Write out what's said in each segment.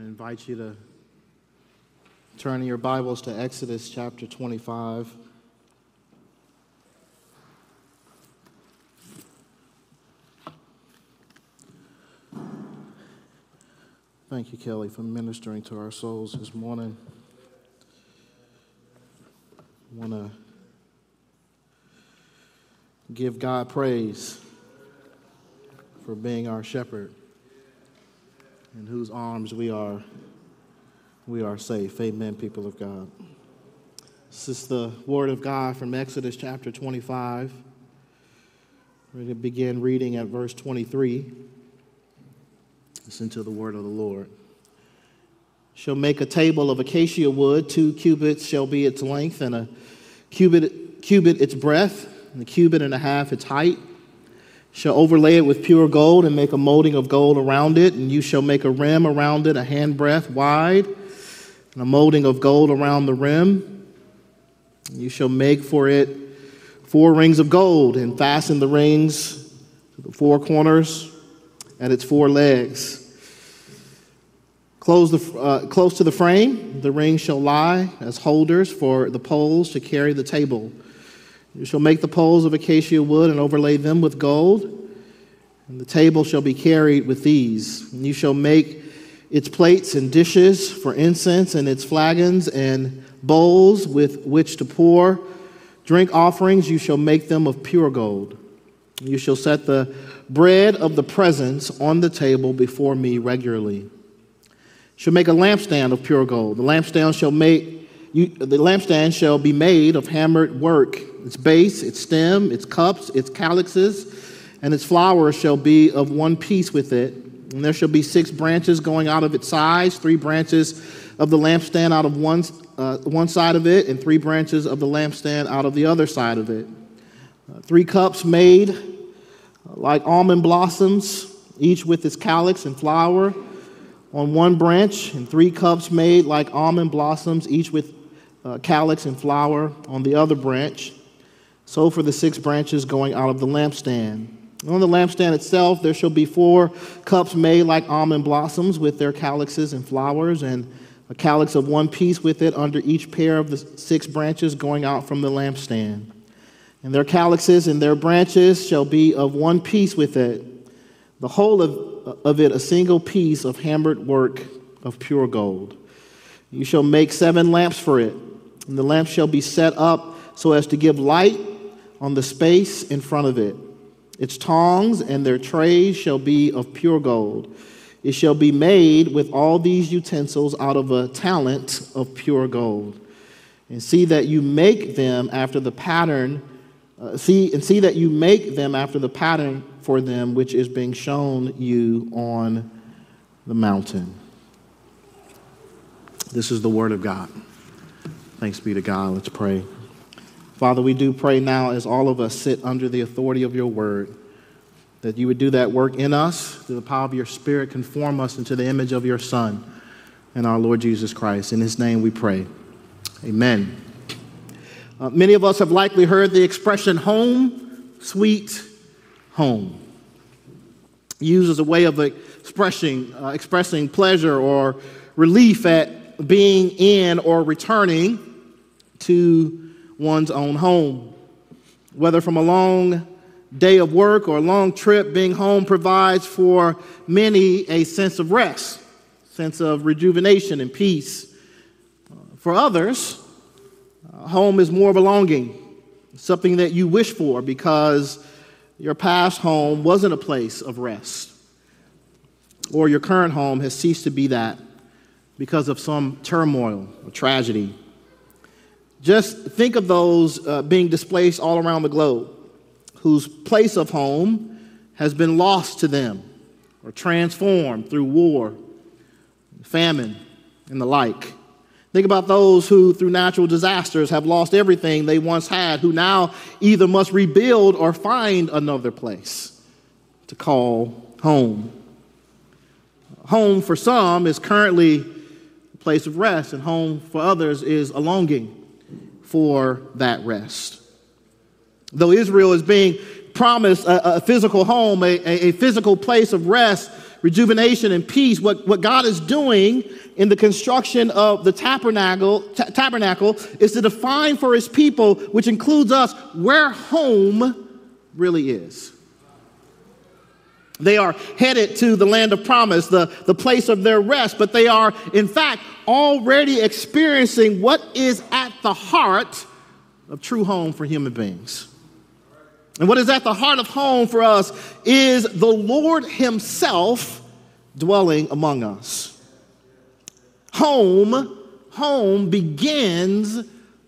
I invite you to turn your Bibles to Exodus chapter 25. Thank you, Kelly, for ministering to our souls this morning. I want to give God praise for being our shepherd in whose arms we are we are safe. Amen, people of God. This is the word of God from Exodus chapter 25. We're going to begin reading at verse 23. Listen to the word of the Lord. Shall make a table of acacia wood, two cubits shall be its length, and a cubit, cubit its breadth, and a cubit and a half its height. Shall overlay it with pure gold and make a molding of gold around it, and you shall make a rim around it, a handbreadth wide, and a molding of gold around the rim. You shall make for it four rings of gold, and fasten the rings to the four corners at its four legs. Close, the, uh, close to the frame, the rings shall lie as holders for the poles to carry the table. You shall make the poles of acacia wood and overlay them with gold, and the table shall be carried with these. And you shall make its plates and dishes for incense, and its flagons and bowls with which to pour drink offerings. You shall make them of pure gold. You shall set the bread of the presence on the table before me regularly. You shall make a lampstand of pure gold. The lampstand shall make you, the lampstand shall be made of hammered work. Its base, its stem, its cups, its calyxes, and its flowers shall be of one piece with it. And there shall be six branches going out of its sides, three branches of the lampstand out of one, uh, one side of it, and three branches of the lampstand out of the other side of it. Uh, three cups made like almond blossoms, each with its calyx and flower on one branch, and three cups made like almond blossoms, each with uh, calyx and flower on the other branch. So for the six branches going out of the lampstand. On the lampstand itself, there shall be four cups made like almond blossoms with their calyxes and flowers, and a calyx of one piece with it under each pair of the six branches going out from the lampstand. And their calyxes and their branches shall be of one piece with it, the whole of, of it a single piece of hammered work of pure gold. You shall make seven lamps for it, and the lamp shall be set up so as to give light on the space in front of it. Its tongs and their trays shall be of pure gold. It shall be made with all these utensils out of a talent of pure gold. And see that you make them after the pattern uh, see and see that you make them after the pattern for them which is being shown you on the mountain. This is the word of God. Thanks be to God. Let's pray. Father, we do pray now as all of us sit under the authority of your word that you would do that work in us through the power of your spirit, conform us into the image of your Son and our Lord Jesus Christ. In his name we pray. Amen. Uh, many of us have likely heard the expression home, sweet home, used as a way of expressing, uh, expressing pleasure or relief at being in or returning to one's own home. Whether from a long day of work or a long trip, being home provides for many a sense of rest, sense of rejuvenation and peace. Uh, for others, home is more belonging, something that you wish for because your past home wasn't a place of rest, or your current home has ceased to be that because of some turmoil or tragedy. Just think of those uh, being displaced all around the globe whose place of home has been lost to them or transformed through war, famine, and the like. Think about those who, through natural disasters, have lost everything they once had, who now either must rebuild or find another place to call home. Home for some is currently a place of rest, and home for others is a longing for that rest. Though Israel is being promised a, a physical home, a, a, physical place of rest rejuvenation and peace. What, what God is doing in the construction of the tabernacle, t- tabernacle is to define for his people, which includes us, where home really is. They are headed to the land of promise, the, the place of their rest, but they are, in fact, already experiencing what is at the heart of true home for human beings. And what is at the heart of home for us is the Lord Himself dwelling among us. Home, home begins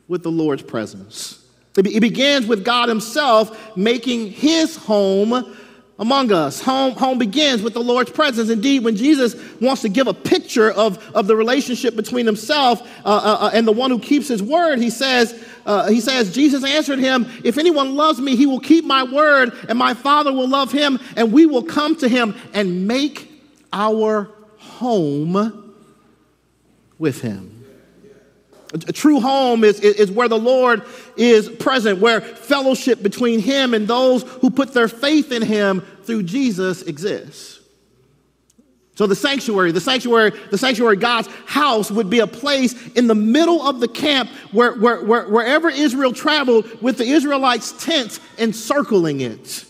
with the Lord's presence. It begins with God Himself making His home among us. Home, home begins with the Lord's presence. Indeed, when Jesus wants to give a picture of, of the relationship between himself uh, uh, uh, and the one who keeps his word, he says, uh, he says, Jesus answered him, If anyone loves me, he will keep my word, and my Father will love him, and we will come to him and make our home with him. A true home is, is where the Lord is present, where fellowship between Him and those who put their faith in Him through Jesus exists. So the sanctuary, the sanctuary, the sanctuary, God's house would be a place in the middle of the camp where, where, where wherever Israel traveled with the Israelites' tents encircling it.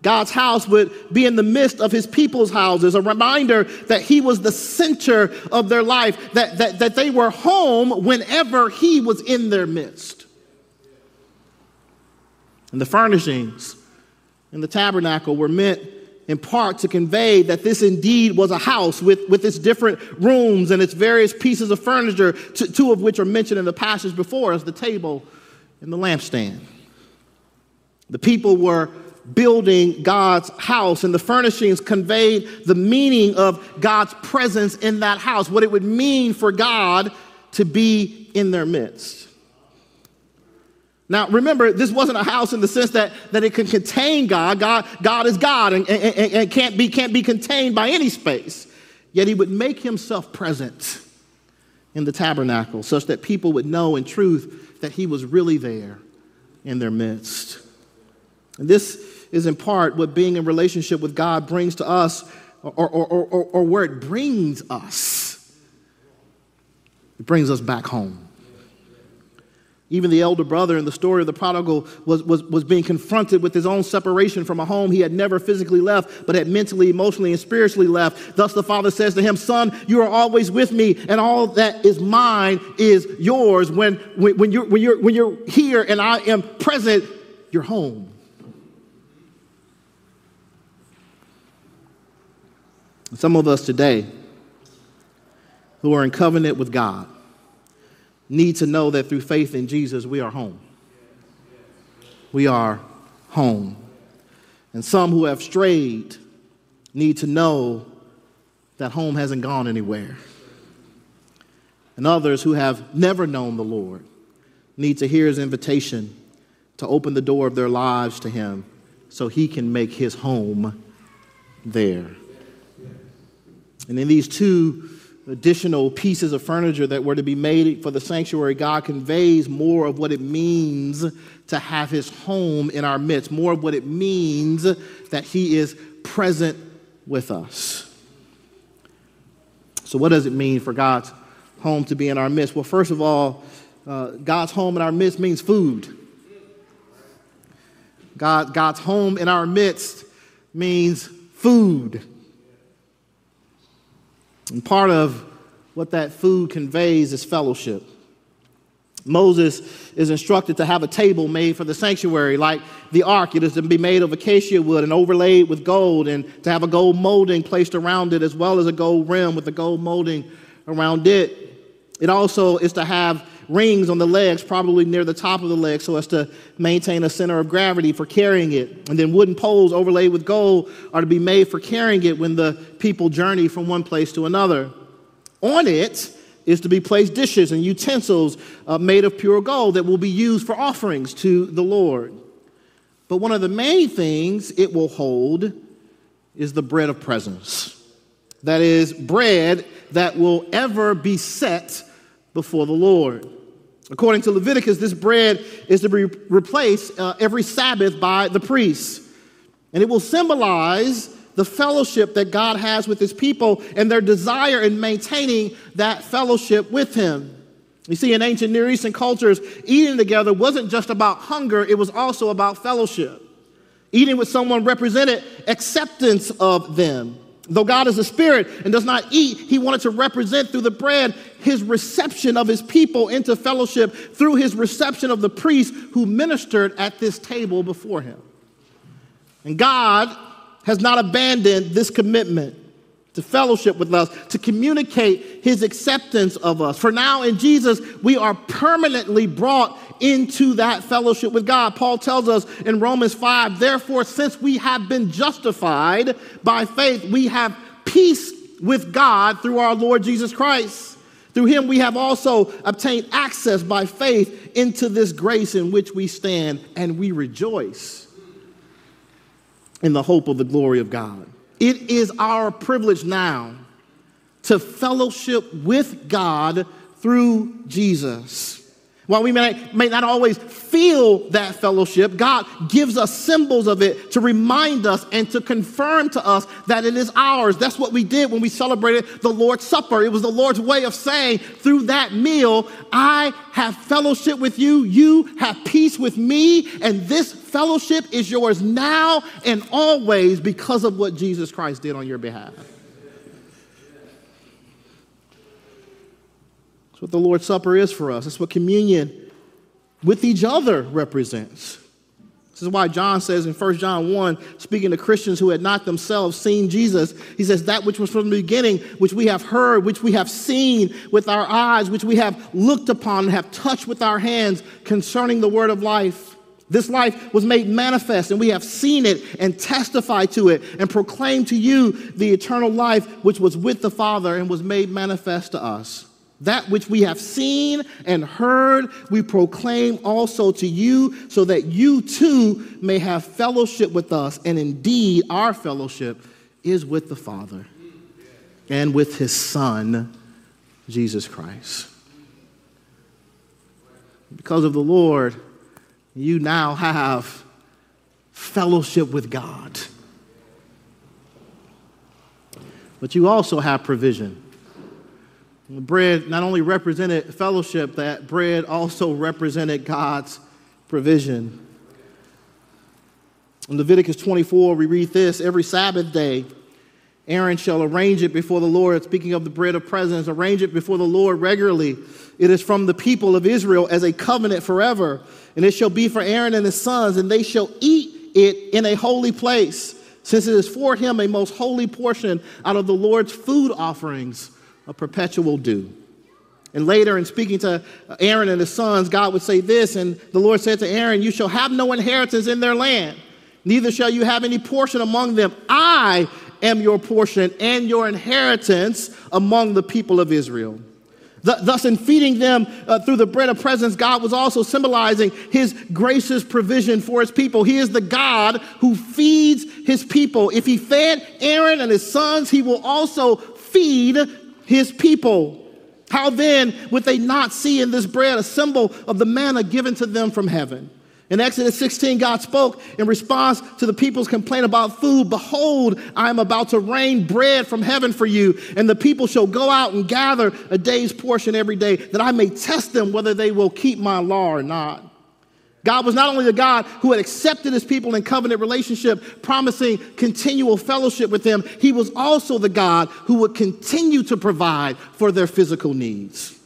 God's house would be in the midst of his people's houses, a reminder that he was the center of their life, that, that, that they were home whenever he was in their midst. And the furnishings in the tabernacle were meant in part to convey that this indeed was a house with, with its different rooms and its various pieces of furniture, two of which are mentioned in the passage before us the table and the lampstand. The people were building God's house, and the furnishings conveyed the meaning of God's presence in that house, what it would mean for God to be in their midst. Now, remember, this wasn't a house in the sense that, that it can contain God. God, God is God and, and, and can't, be, can't be contained by any space. Yet he would make himself present in the tabernacle such that people would know in truth that he was really there in their midst. And this is in part what being in relationship with God brings to us, or, or, or, or, or where it brings us. It brings us back home. Even the elder brother in the story of the prodigal was, was, was being confronted with his own separation from a home he had never physically left, but had mentally, emotionally, and spiritually left. Thus the father says to him, Son, you are always with me, and all that is mine is yours. When, when, when, you're, when, you're, when you're here and I am present, you're home. Some of us today who are in covenant with God need to know that through faith in Jesus, we are home. We are home. And some who have strayed need to know that home hasn't gone anywhere. And others who have never known the Lord need to hear his invitation to open the door of their lives to him so he can make his home there. And in these two additional pieces of furniture that were to be made for the sanctuary, God conveys more of what it means to have his home in our midst, more of what it means that he is present with us. So, what does it mean for God's home to be in our midst? Well, first of all, uh, God's home in our midst means food. God, God's home in our midst means food. And part of what that food conveys is fellowship. Moses is instructed to have a table made for the sanctuary, like the ark. It is to be made of acacia wood and overlaid with gold, and to have a gold molding placed around it, as well as a gold rim with the gold molding around it. It also is to have rings on the legs, probably near the top of the legs, so as to maintain a center of gravity for carrying it. And then wooden poles overlaid with gold are to be made for carrying it when the people journey from one place to another. On it is to be placed dishes and utensils uh, made of pure gold that will be used for offerings to the Lord. But one of the main things it will hold is the bread of presence. That is, bread that will ever be set before the Lord. According to Leviticus, this bread is to be replaced uh, every Sabbath by the priests. And it will symbolize the fellowship that God has with his people and their desire in maintaining that fellowship with him. You see, in ancient Near Eastern cultures, eating together wasn't just about hunger, it was also about fellowship. Eating with someone represented acceptance of them. Though God is a spirit and does not eat, he wanted to represent through the bread his reception of his people into fellowship through his reception of the priests who ministered at this table before him. And God has not abandoned this commitment to fellowship with us, to communicate his acceptance of us. For now in Jesus, we are permanently brought into that fellowship with God. Paul tells us in Romans 5 therefore, since we have been justified by faith, we have peace with God through our Lord Jesus Christ. Through him, we have also obtained access by faith into this grace in which we stand, and we rejoice in the hope of the glory of God. It is our privilege now to fellowship with God through Jesus. While we may, may not always feel that fellowship, God gives us symbols of it to remind us and to confirm to us that it is ours. That's what we did when we celebrated the Lord's Supper. It was the Lord's way of saying through that meal, I have fellowship with you, you have peace with me, and this fellowship is yours now and always because of what Jesus Christ did on your behalf. What the Lord's Supper is for us. That's what communion with each other represents. This is why John says in 1 John 1, speaking to Christians who had not themselves seen Jesus, he says, That which was from the beginning, which we have heard, which we have seen with our eyes, which we have looked upon and have touched with our hands concerning the word of life. This life was made manifest, and we have seen it and testified to it and proclaimed to you the eternal life which was with the Father and was made manifest to us. That which we have seen and heard, we proclaim also to you, so that you too may have fellowship with us. And indeed, our fellowship is with the Father and with his Son, Jesus Christ. Because of the Lord, you now have fellowship with God. But you also have provision. Bread not only represented fellowship, that bread also represented God's provision. In Leviticus 24, we read this every Sabbath day, Aaron shall arrange it before the Lord. Speaking of the bread of presence, arrange it before the Lord regularly. It is from the people of Israel as a covenant forever. And it shall be for Aaron and his sons, and they shall eat it in a holy place, since it is for him a most holy portion out of the Lord's food offerings a perpetual due. And later, in speaking to Aaron and his sons, God would say this, and the Lord said to Aaron, You shall have no inheritance in their land, neither shall you have any portion among them. I am your portion and your inheritance among the people of Israel. Thus, in feeding them uh, through the bread of presence, God was also symbolizing his gracious provision for his people. He is the God who feeds his people. If he fed Aaron and his sons, he will also feed his people. How then would they not see in this bread a symbol of the manna given to them from heaven? In Exodus 16, God spoke in response to the people's complaint about food Behold, I am about to rain bread from heaven for you, and the people shall go out and gather a day's portion every day, that I may test them whether they will keep my law or not. God was not only the God who had accepted his people in covenant relationship, promising continual fellowship with them, he was also the God who would continue to provide for their physical needs.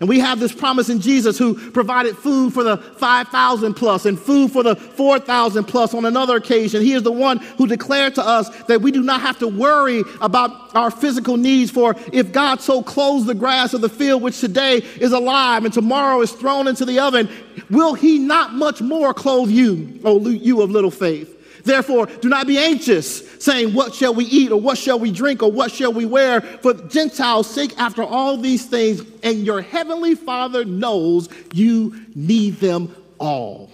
And we have this promise in Jesus who provided food for the 5,000 plus and food for the 4,000 plus on another occasion. He is the one who declared to us that we do not have to worry about our physical needs, for if God so clothes the grass of the field, which today is alive and tomorrow is thrown into the oven, will he not much more clothe you, O you of little faith? Therefore, do not be anxious, saying, What shall we eat, or what shall we drink, or what shall we wear? For Gentiles seek after all these things, and your heavenly Father knows you need them all.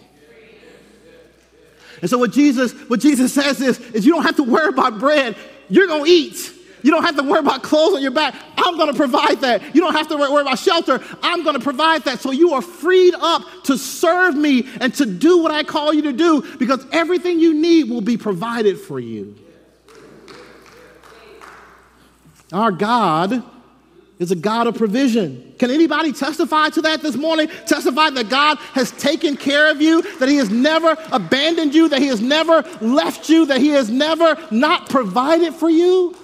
And so what Jesus, what Jesus says is, is you don't have to worry about bread. You're going to eat. You don't have to worry about clothes on your back. I'm going to provide that. You don't have to worry about shelter. I'm going to provide that. So you are freed up to serve me and to do what I call you to do because everything you need will be provided for you. Our God is a God of provision. Can anybody testify to that this morning? Testify that God has taken care of you, that He has never abandoned you, that He has never left you, that He has never not provided for you?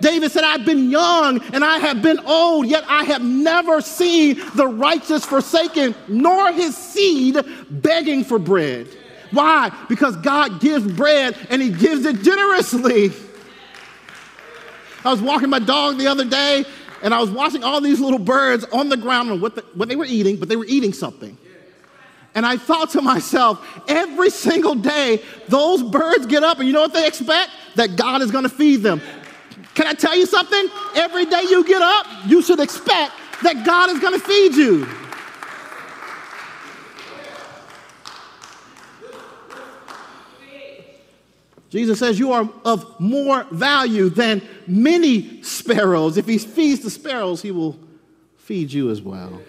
David said, I've been young and I have been old, yet I have never seen the righteous forsaken, nor his seed begging for bread. Why? Because God gives bread and he gives it generously. I was walking my dog the other day and I was watching all these little birds on the ground and what, the, what they were eating, but they were eating something. And I thought to myself, every single day, those birds get up and you know what they expect? That God is gonna feed them. Can I tell you something? Every day you get up, you should expect that God is gonna feed you. Jesus says, You are of more value than many sparrows. If he feeds the sparrows, he will feed you as well.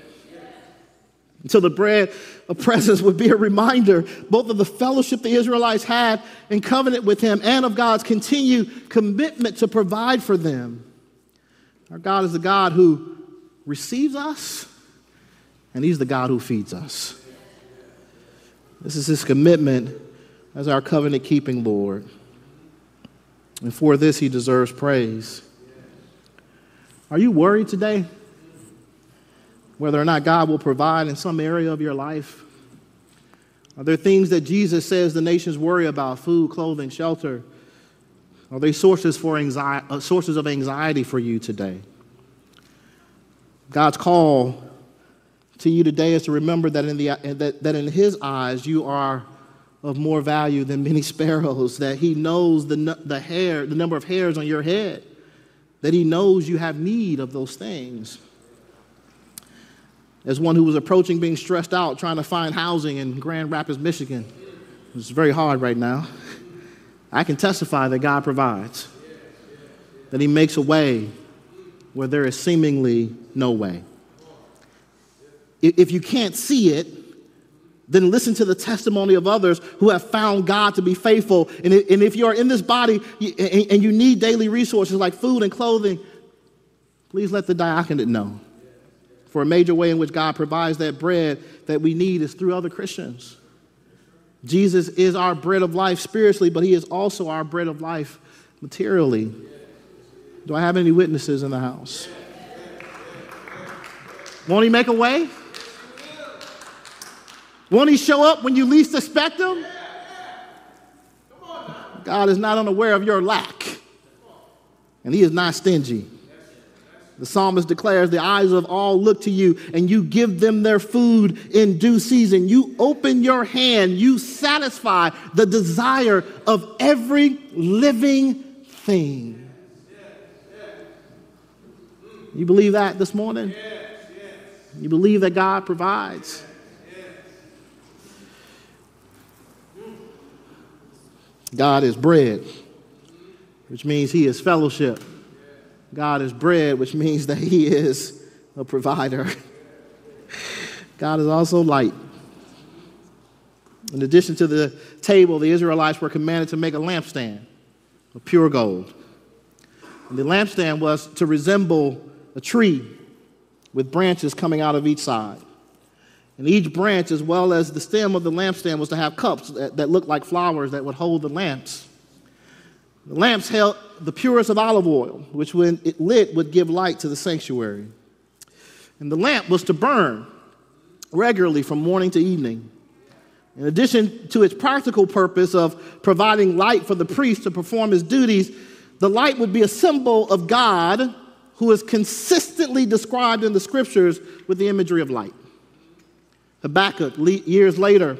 So the bread of presence would be a reminder both of the fellowship the Israelites had in covenant with him and of God's continued commitment to provide for them. Our God is the God who receives us, and he's the God who feeds us. This is his commitment as our covenant keeping Lord. And for this, he deserves praise. Are you worried today? Whether or not God will provide in some area of your life? Are there things that Jesus says the nations worry about food, clothing, shelter? Are they sources, for anxiety, uh, sources of anxiety for you today? God's call to you today is to remember that in, the, that, that in His eyes you are of more value than many sparrows, that he knows the, the hair, the number of hairs on your head, that he knows you have need of those things. As one who was approaching being stressed out trying to find housing in Grand Rapids, Michigan, it's very hard right now. I can testify that God provides, that he makes a way where there is seemingly no way. If you can't see it, then listen to the testimony of others who have found God to be faithful. And if you're in this body and you need daily resources like food and clothing, please let the diaconate know. For a major way in which God provides that bread that we need is through other Christians. Jesus is our bread of life spiritually, but he is also our bread of life materially. Do I have any witnesses in the house? Won't he make a way? Won't he show up when you least expect him? God is not unaware of your lack, and he is not stingy. The psalmist declares, The eyes of all look to you, and you give them their food in due season. You open your hand, you satisfy the desire of every living thing. You believe that this morning? You believe that God provides? God is bread, which means He is fellowship. God is bread, which means that He is a provider. God is also light. In addition to the table, the Israelites were commanded to make a lampstand of pure gold. And the lampstand was to resemble a tree with branches coming out of each side. And each branch, as well as the stem of the lampstand, was to have cups that, that looked like flowers that would hold the lamps. The lamps held the purest of olive oil, which, when it lit, would give light to the sanctuary. And the lamp was to burn regularly from morning to evening. In addition to its practical purpose of providing light for the priest to perform his duties, the light would be a symbol of God who is consistently described in the scriptures with the imagery of light. Habakkuk, years later,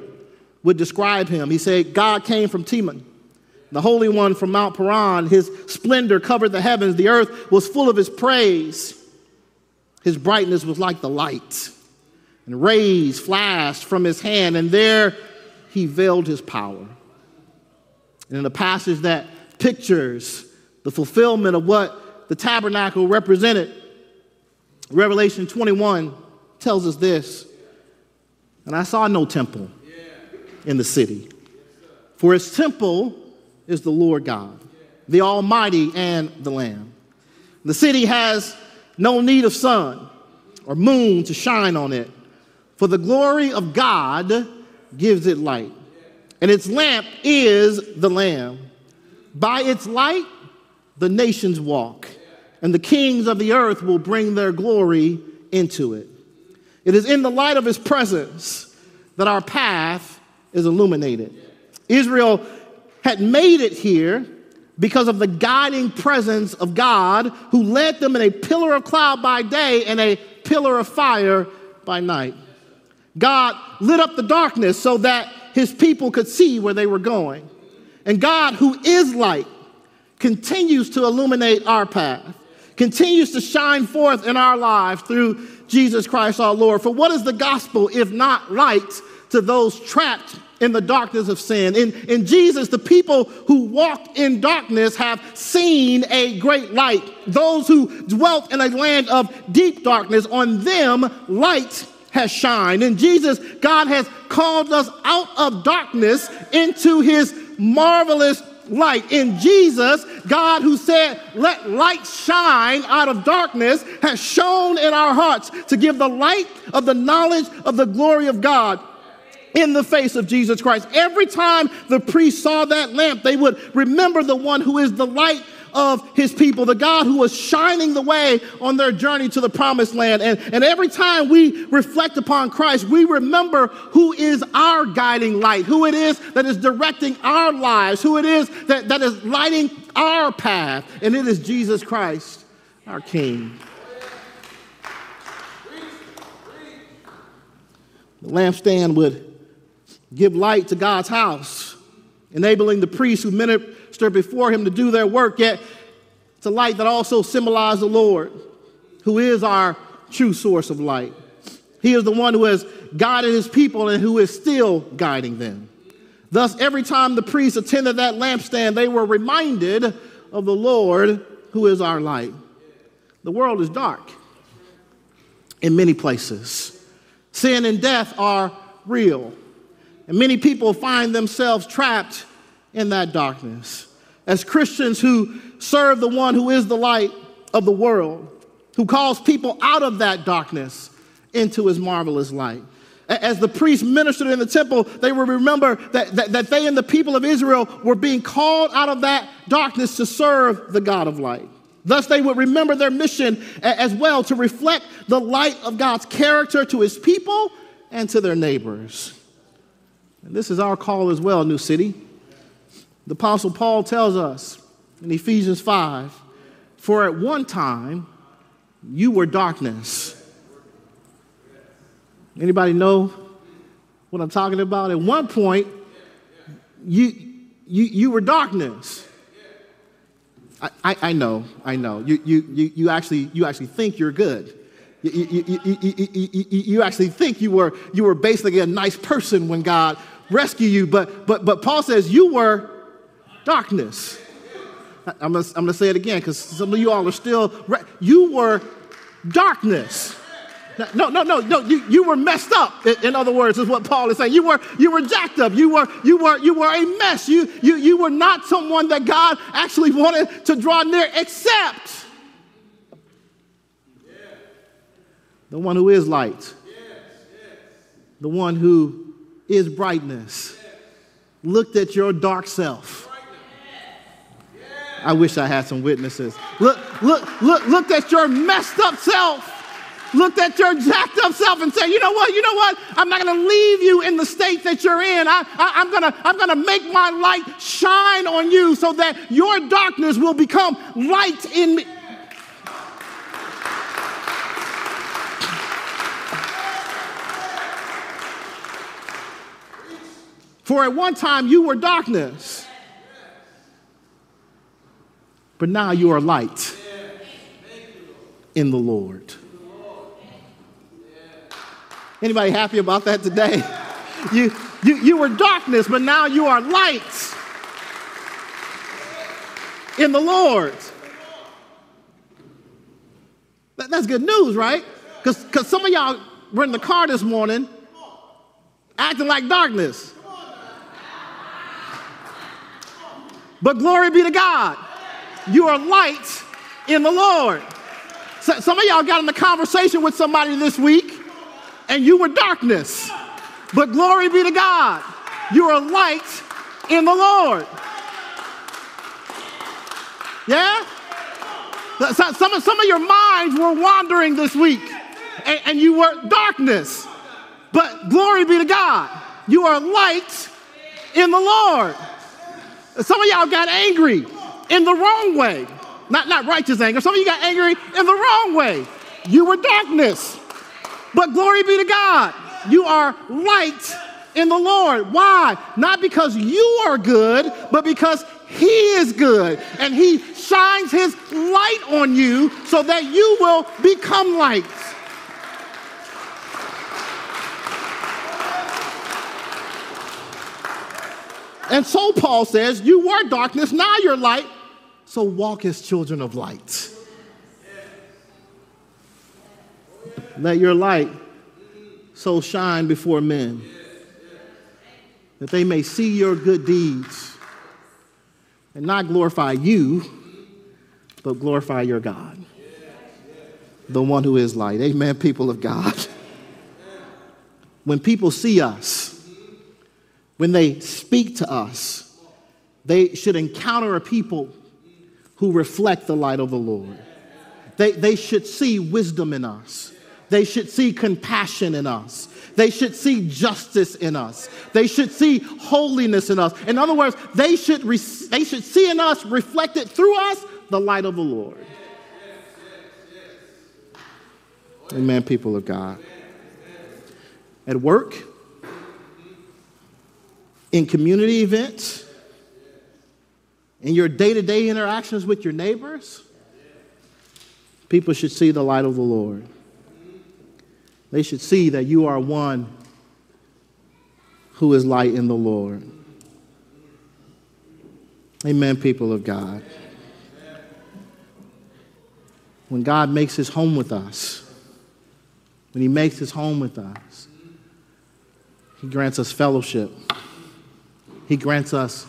would describe him. He said, God came from Teman, the Holy One from Mount Paran. His splendor covered the heavens. The earth was full of his praise. His brightness was like the light, and rays flashed from his hand, and there he veiled his power. And in a passage that pictures the fulfillment of what the tabernacle represented, Revelation 21 tells us this and I saw no temple in the city. For its temple is the Lord God, the Almighty and the Lamb. The city has no need of sun or moon to shine on it, for the glory of God gives it light. And its lamp is the Lamb. By its light, the nations walk, and the kings of the earth will bring their glory into it. It is in the light of his presence that our path is illuminated. Israel had made it here because of the guiding presence of God who led them in a pillar of cloud by day and a pillar of fire by night. God lit up the darkness so that his people could see where they were going. And God, who is light, continues to illuminate our path, continues to shine forth in our lives through Jesus Christ our Lord. For what is the gospel if not light to those trapped in the darkness of sin. In, in Jesus, the people who walked in darkness have seen a great light. Those who dwelt in a land of deep darkness, on them light has shined. In Jesus, God has called us out of darkness into his marvelous light. In Jesus, God, who said, Let light shine out of darkness, has shone in our hearts to give the light of the knowledge of the glory of God in the face of Jesus Christ. Every time the priest saw that lamp, they would remember the one who is the light of his people, the God who was shining the way on their journey to the promised land. And, and every time we reflect upon Christ, we remember who is our guiding light, who it is that is directing our lives, who it is that, that is lighting our path. And it is Jesus Christ, our King. The lampstand would give light to God's house, enabling the priests who minister before him to do their work. Yet it's a light that also symbolizes the Lord, who is our true source of light. He is the one who has guided his people and who is still guiding them. Thus, every time the priests attended that lampstand, they were reminded of the Lord who is our light. The world is dark in many places. Sin and death are real. And many people find themselves trapped in that darkness. As Christians who serve the one who is the light of the world, who calls people out of that darkness into his marvelous light. As the priests ministered in the temple, they would remember that, that, that, they and the people of Israel were being called out of that darkness to serve the God of light. Thus, they would remember their mission as well to reflect the light of God's character to his people and to their neighbors. And this is our call as well, New City. The Apostle Paul tells us in Ephesians 5 For at one time you were darkness. Anybody know what I'm talking about? At one point, you, you, you were darkness. I, I, I know, I know. You, you, you, you, actually, you actually think you're good. You, you, you, you, actually think you were, you were basically a nice person when God rescued you, but, but, but Paul says you were darkness. I'm gonna, I'm gonna say it again because some of you all are still, re- you were darkness. No, no, no, no. You, you were messed up. In other words, is what Paul is saying. You were, you were jacked up. You were, you were, you were a mess. You, you, you were not someone that God actually wanted to draw near, except the one who is light, the one who is brightness. Looked at your dark self. I wish I had some witnesses. Look, look, look, looked at your messed up self. Looked at your jacked up self and said, you know what, you know what? I'm not gonna leave you in the state that you're in. I, I, am gonna, I'm gonna make my light shine on you so that your darkness will become light in me. For at one time you were darkness, but now you are light in the Lord. Anybody happy about that today? You, you, you were darkness, but now you are light in the Lord. That, that's good news, right? Because some of y'all were in the car this morning acting like darkness. But glory be to God, you are light in the Lord. So, some of y'all got in a conversation with somebody this week and you were darkness. But glory be to God, you are light in the Lord. Yeah? Some, some of your minds were wandering this week and, and you were darkness. But glory be to God, you are light in the Lord. Some of y'all got angry in the wrong way. Not, not righteous anger. Some of you got angry in the wrong way. You were darkness. But glory be to God, you are light in the Lord. Why? Not because you are good, but because He is good. And He shines His light on you so that you will become light. And so Paul says, You were darkness, now you're light, so walk as children of light. Let your light so shine before men that they may see your good deeds and not glorify you, but glorify your God, the one who is light. Amen, people of God. When people see us, when they speak to us, they should encounter a people who reflect the light of the Lord. They, they should see wisdom in us. They should see compassion in us. They should see justice in us. They should see holiness in us. In other words, they should, re- they should see in us, reflected through us, the light of the Lord. Amen, people of God. At work, in community events, in your day to day interactions with your neighbors, people should see the light of the Lord. They should see that you are one who is light in the Lord. Amen, people of God. When God makes his home with us, when he makes his home with us, he grants us fellowship. He grants us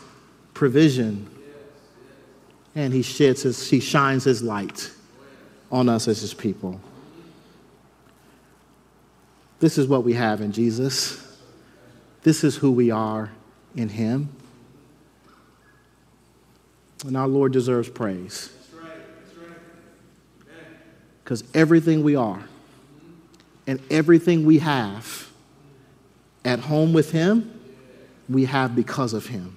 provision. And he sheds his, he shines his light on us as his people. This is what we have in Jesus. This is who we are in him. And our Lord deserves praise. Because everything we are and everything we have at home with him we have because of him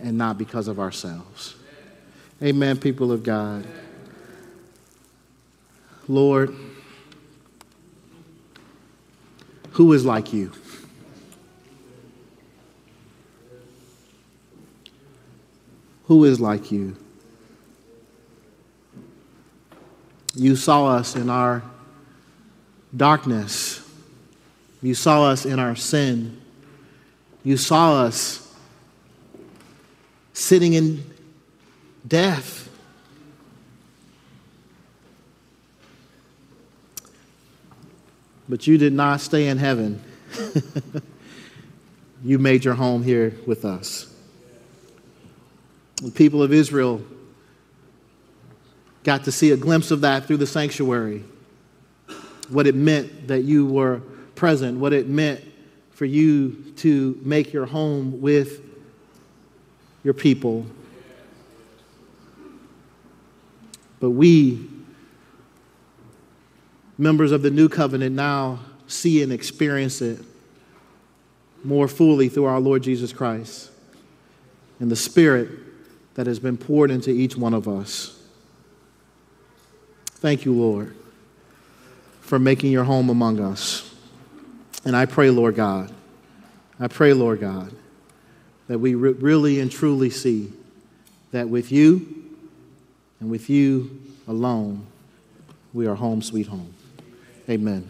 and not because of ourselves. Amen, people of God. Lord, who is like you? Who is like you? You saw us in our darkness. You saw us in our sin. You saw us sitting in death. But you did not stay in heaven. you made your home here with us. The people of Israel got to see a glimpse of that through the sanctuary. What it meant that you were present, what it meant for you to make your home with your people. But we, members of the new covenant, now see and experience it more fully through our Lord Jesus Christ and the Spirit that has been poured into each one of us. Thank you, Lord, for making your home among us. And I pray, Lord God, I pray, Lord God, that we re- really and truly see that with you and with you alone, we are home, sweet home. Amen.